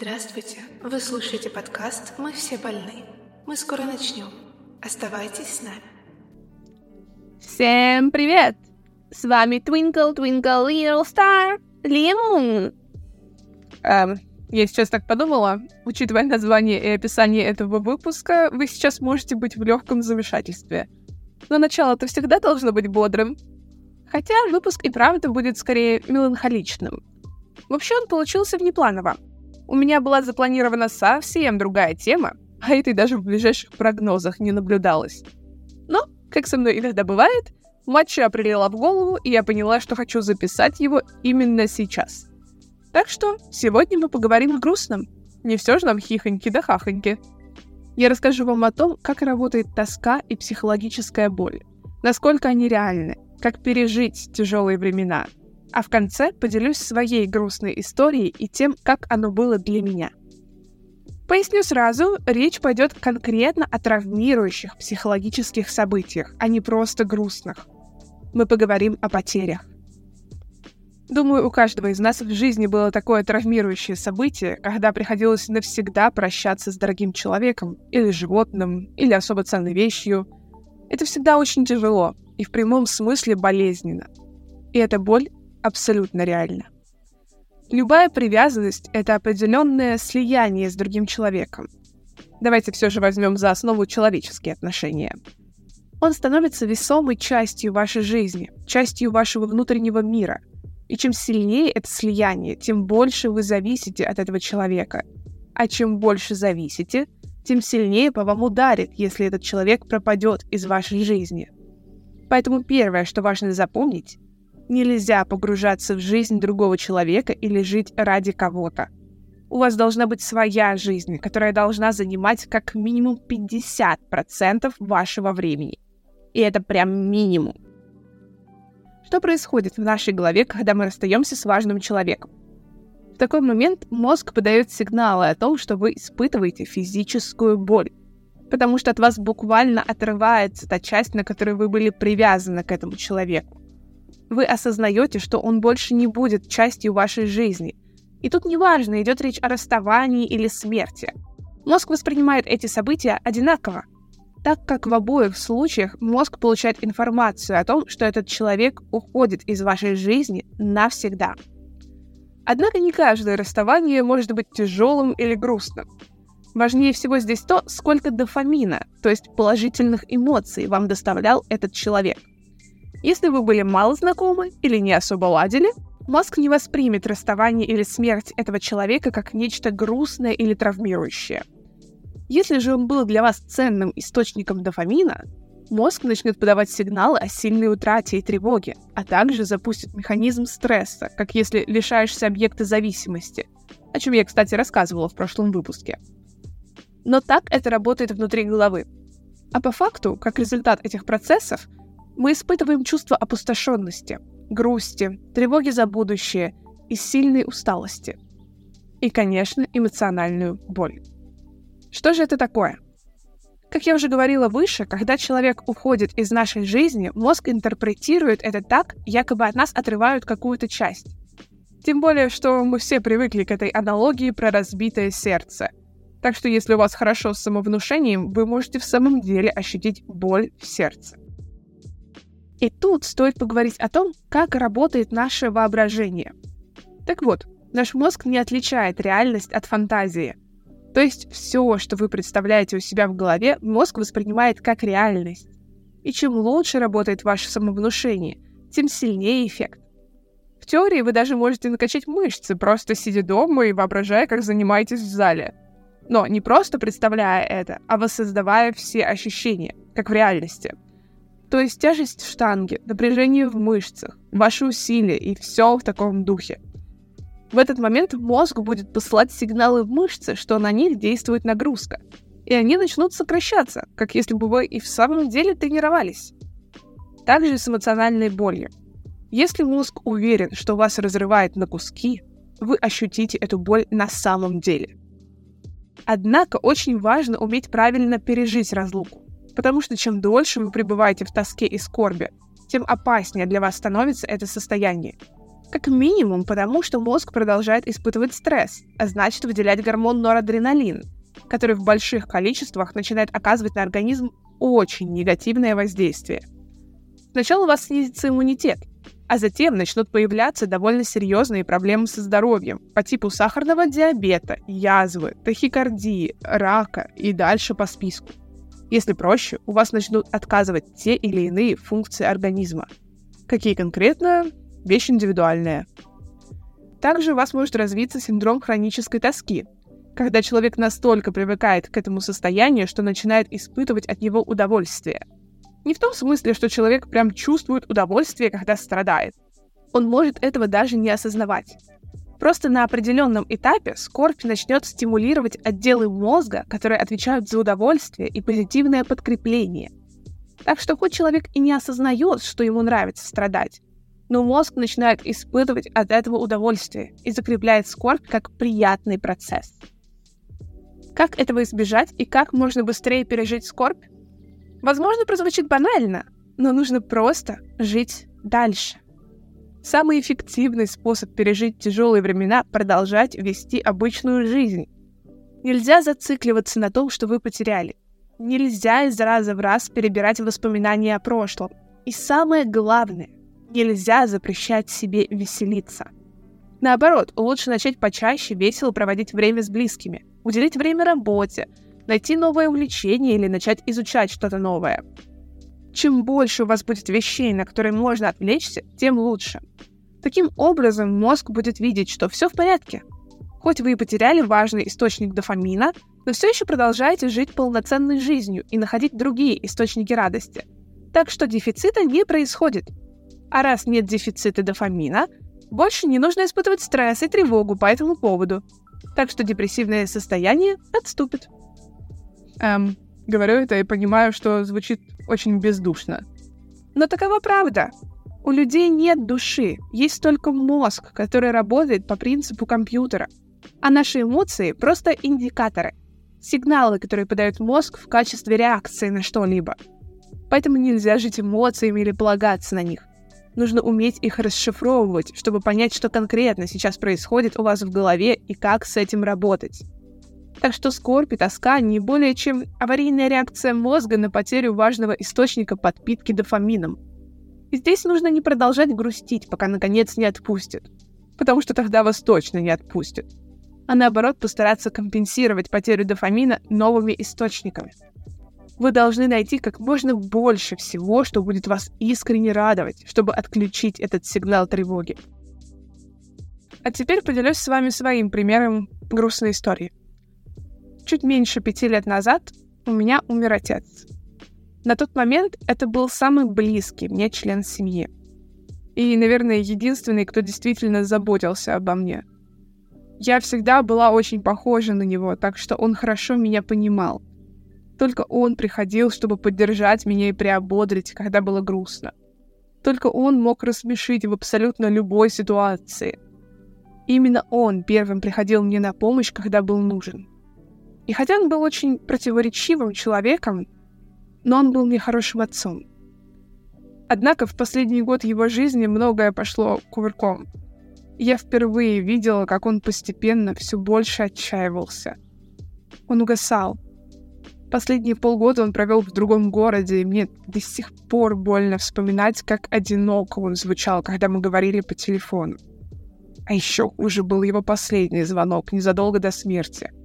Здравствуйте! Вы слушаете подкаст «Мы все больны». Мы скоро начнем. Оставайтесь с нами. Всем привет! С вами Twinkle Twinkle Little Star Лимон. Эм, я сейчас так подумала, учитывая название и описание этого выпуска, вы сейчас можете быть в легком замешательстве. Но начало-то всегда должно быть бодрым. Хотя выпуск и правда будет скорее меланхоличным. Вообще он получился внепланово. У меня была запланирована совсем другая тема, а этой даже в ближайших прогнозах не наблюдалось. Но, как со мной иногда бывает, матча определила в голову, и я поняла, что хочу записать его именно сейчас. Так что сегодня мы поговорим о грустном. Не все же нам хихоньки да хахоньки. Я расскажу вам о том, как работает тоска и психологическая боль, насколько они реальны, как пережить тяжелые времена — а в конце поделюсь своей грустной историей и тем, как оно было для меня. Поясню сразу, речь пойдет конкретно о травмирующих психологических событиях, а не просто грустных. Мы поговорим о потерях. Думаю, у каждого из нас в жизни было такое травмирующее событие, когда приходилось навсегда прощаться с дорогим человеком, или животным, или особо ценной вещью. Это всегда очень тяжело и в прямом смысле болезненно. И эта боль абсолютно реально. Любая привязанность — это определенное слияние с другим человеком. Давайте все же возьмем за основу человеческие отношения. Он становится весомой частью вашей жизни, частью вашего внутреннего мира. И чем сильнее это слияние, тем больше вы зависите от этого человека. А чем больше зависите, тем сильнее по вам ударит, если этот человек пропадет из вашей жизни. Поэтому первое, что важно запомнить, Нельзя погружаться в жизнь другого человека или жить ради кого-то. У вас должна быть своя жизнь, которая должна занимать как минимум 50% вашего времени. И это прям минимум. Что происходит в нашей голове, когда мы расстаемся с важным человеком? В такой момент мозг подает сигналы о том, что вы испытываете физическую боль, потому что от вас буквально отрывается та часть, на которой вы были привязаны к этому человеку вы осознаете, что он больше не будет частью вашей жизни. И тут неважно, идет речь о расставании или смерти. Мозг воспринимает эти события одинаково, так как в обоих случаях мозг получает информацию о том, что этот человек уходит из вашей жизни навсегда. Однако не каждое расставание может быть тяжелым или грустным. Важнее всего здесь то, сколько дофамина, то есть положительных эмоций вам доставлял этот человек. Если вы были мало знакомы или не особо ладили, мозг не воспримет расставание или смерть этого человека как нечто грустное или травмирующее. Если же он был для вас ценным источником дофамина, мозг начнет подавать сигналы о сильной утрате и тревоге, а также запустит механизм стресса, как если лишаешься объекта зависимости, о чем я, кстати, рассказывала в прошлом выпуске. Но так это работает внутри головы. А по факту, как результат этих процессов, мы испытываем чувство опустошенности, грусти, тревоги за будущее и сильной усталости. И, конечно, эмоциональную боль. Что же это такое? Как я уже говорила выше, когда человек уходит из нашей жизни, мозг интерпретирует это так, якобы от нас отрывают какую-то часть. Тем более, что мы все привыкли к этой аналогии про разбитое сердце. Так что если у вас хорошо с самовнушением, вы можете в самом деле ощутить боль в сердце. И тут стоит поговорить о том, как работает наше воображение. Так вот, наш мозг не отличает реальность от фантазии. То есть все, что вы представляете у себя в голове, мозг воспринимает как реальность. И чем лучше работает ваше самовнушение, тем сильнее эффект. В теории вы даже можете накачать мышцы, просто сидя дома и воображая, как занимаетесь в зале. Но не просто представляя это, а воссоздавая все ощущения, как в реальности – то есть тяжесть в штанге, напряжение в мышцах, ваши усилия и все в таком духе. В этот момент мозг будет посылать сигналы в мышцы, что на них действует нагрузка. И они начнут сокращаться, как если бы вы и в самом деле тренировались. Также с эмоциональной болью. Если мозг уверен, что вас разрывает на куски, вы ощутите эту боль на самом деле. Однако очень важно уметь правильно пережить разлуку. Потому что чем дольше вы пребываете в тоске и скорби, тем опаснее для вас становится это состояние. Как минимум потому, что мозг продолжает испытывать стресс, а значит выделять гормон норадреналин, который в больших количествах начинает оказывать на организм очень негативное воздействие. Сначала у вас снизится иммунитет, а затем начнут появляться довольно серьезные проблемы со здоровьем по типу сахарного диабета, язвы, тахикардии, рака и дальше по списку. Если проще, у вас начнут отказывать те или иные функции организма. Какие конкретно? Вещь индивидуальная. Также у вас может развиться синдром хронической тоски, когда человек настолько привыкает к этому состоянию, что начинает испытывать от него удовольствие – не в том смысле, что человек прям чувствует удовольствие, когда страдает. Он может этого даже не осознавать. Просто на определенном этапе скорбь начнет стимулировать отделы мозга, которые отвечают за удовольствие и позитивное подкрепление. Так что хоть человек и не осознает, что ему нравится страдать, но мозг начинает испытывать от этого удовольствие и закрепляет скорбь как приятный процесс. Как этого избежать и как можно быстрее пережить скорбь? Возможно, прозвучит банально, но нужно просто жить дальше. Самый эффективный способ пережить тяжелые времена — продолжать вести обычную жизнь. Нельзя зацикливаться на том, что вы потеряли. Нельзя из раза в раз перебирать воспоминания о прошлом. И самое главное, нельзя запрещать себе веселиться. Наоборот, лучше начать почаще весело проводить время с близкими, уделить время работе, найти новое увлечение или начать изучать что-то новое. Чем больше у вас будет вещей, на которые можно отвлечься, тем лучше. Таким образом, мозг будет видеть, что все в порядке. Хоть вы и потеряли важный источник дофамина, но все еще продолжаете жить полноценной жизнью и находить другие источники радости. Так что дефицита не происходит. А раз нет дефицита дофамина, больше не нужно испытывать стресс и тревогу по этому поводу. Так что депрессивное состояние отступит. Эм, говорю это и понимаю, что звучит очень бездушно. Но такова правда. У людей нет души, есть только мозг, который работает по принципу компьютера. А наши эмоции — просто индикаторы, сигналы, которые подает мозг в качестве реакции на что-либо. Поэтому нельзя жить эмоциями или полагаться на них. Нужно уметь их расшифровывать, чтобы понять, что конкретно сейчас происходит у вас в голове и как с этим работать. Так что скорбь и тоска не более чем аварийная реакция мозга на потерю важного источника подпитки дофамином. И здесь нужно не продолжать грустить, пока наконец не отпустит. Потому что тогда вас точно не отпустят. А наоборот постараться компенсировать потерю дофамина новыми источниками. Вы должны найти как можно больше всего, что будет вас искренне радовать, чтобы отключить этот сигнал тревоги. А теперь поделюсь с вами своим примером грустной истории. Чуть меньше пяти лет назад у меня умер отец. На тот момент это был самый близкий мне член семьи. И, наверное, единственный, кто действительно заботился обо мне. Я всегда была очень похожа на него, так что он хорошо меня понимал. Только он приходил, чтобы поддержать меня и приободрить, когда было грустно. Только он мог рассмешить в абсолютно любой ситуации. Именно он первым приходил мне на помощь, когда был нужен. И хотя он был очень противоречивым человеком, но он был мне хорошим отцом. Однако в последний год его жизни многое пошло кувырком. Я впервые видела, как он постепенно все больше отчаивался. Он угасал. Последние полгода он провел в другом городе, и мне до сих пор больно вспоминать, как одиноко он звучал, когда мы говорили по телефону. А еще хуже был его последний звонок незадолго до смерти —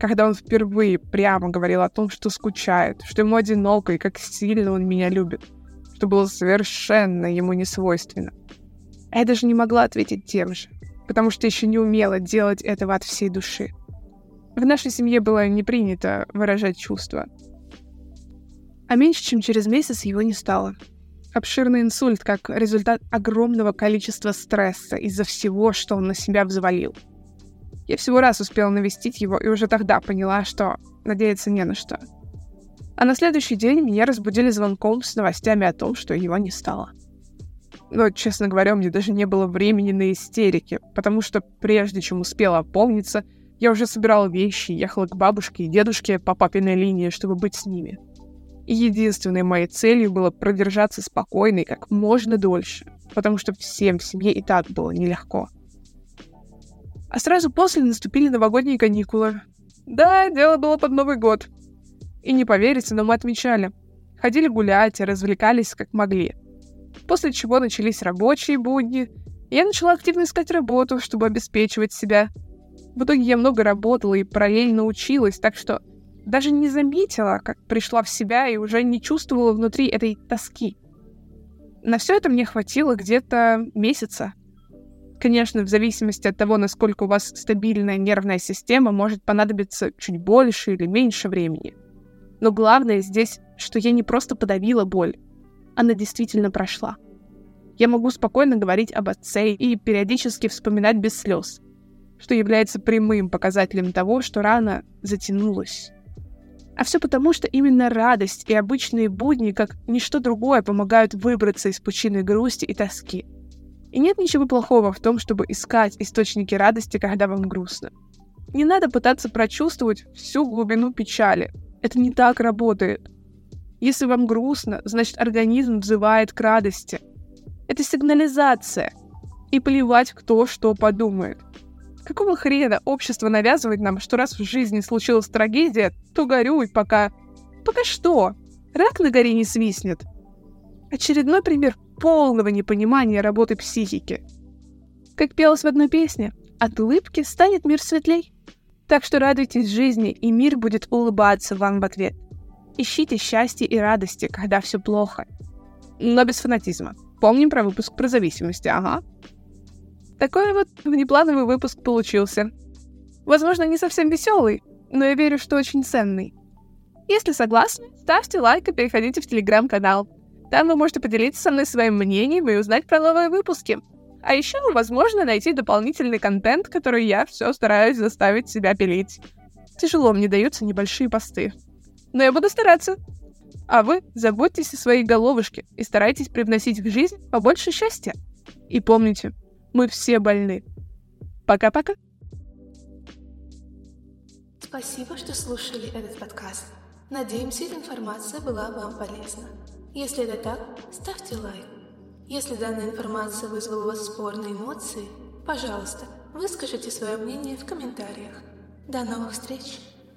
когда он впервые прямо говорил о том, что скучает, что ему одиноко и как сильно он меня любит, что было совершенно ему не свойственно. А я даже не могла ответить тем же, потому что еще не умела делать этого от всей души. В нашей семье было не принято выражать чувства. А меньше чем через месяц его не стало. Обширный инсульт как результат огромного количества стресса из-за всего, что он на себя взвалил — я всего раз успела навестить его и уже тогда поняла, что надеяться не на что. А на следующий день меня разбудили звонком с новостями о том, что его не стало. Но, честно говоря, у меня даже не было времени на истерики, потому что прежде чем успела опомниться, я уже собирала вещи, ехала к бабушке и дедушке по папиной линии, чтобы быть с ними. И единственной моей целью было продержаться спокойной как можно дольше, потому что всем в семье и так было нелегко. А сразу после наступили новогодние каникулы. Да, дело было под Новый год. И не поверите, но мы отмечали. Ходили гулять и развлекались как могли. После чего начались рабочие будни, и я начала активно искать работу, чтобы обеспечивать себя. В итоге я много работала и параллельно училась, так что даже не заметила, как пришла в себя и уже не чувствовала внутри этой тоски. На все это мне хватило где-то месяца. Конечно, в зависимости от того, насколько у вас стабильная нервная система, может понадобиться чуть больше или меньше времени. Но главное здесь, что я не просто подавила боль, она действительно прошла. Я могу спокойно говорить об отце и периодически вспоминать без слез, что является прямым показателем того, что рана затянулась. А все потому, что именно радость и обычные будни, как ничто другое, помогают выбраться из пучины грусти и тоски — и нет ничего плохого в том, чтобы искать источники радости, когда вам грустно. Не надо пытаться прочувствовать всю глубину печали. Это не так работает. Если вам грустно, значит организм взывает к радости. Это сигнализация. И плевать, кто что подумает. Какого хрена общество навязывает нам, что раз в жизни случилась трагедия, то горюй пока... Пока что? Рак на горе не свистнет. Очередной пример полного непонимания работы психики. Как пелось в одной песне, от улыбки станет мир светлей. Так что радуйтесь жизни, и мир будет улыбаться вам в ответ. Ищите счастье и радости, когда все плохо. Но без фанатизма. Помним про выпуск про зависимости, ага. Такой вот внеплановый выпуск получился. Возможно, не совсем веселый, но я верю, что очень ценный. Если согласны, ставьте лайк и переходите в телеграм-канал. Там вы можете поделиться со мной своим мнением и узнать про новые выпуски. А еще, возможно, найти дополнительный контент, который я все стараюсь заставить себя пилить. Тяжело мне даются небольшие посты. Но я буду стараться. А вы заботьтесь о своей головушке и старайтесь привносить в жизнь побольше счастья. И помните, мы все больны. Пока-пока. Спасибо, что слушали этот подкаст. Надеемся, информация была вам полезна. Если это так, ставьте лайк. Если данная информация вызвала у вас спорные эмоции, пожалуйста, выскажите свое мнение в комментариях. До новых встреч!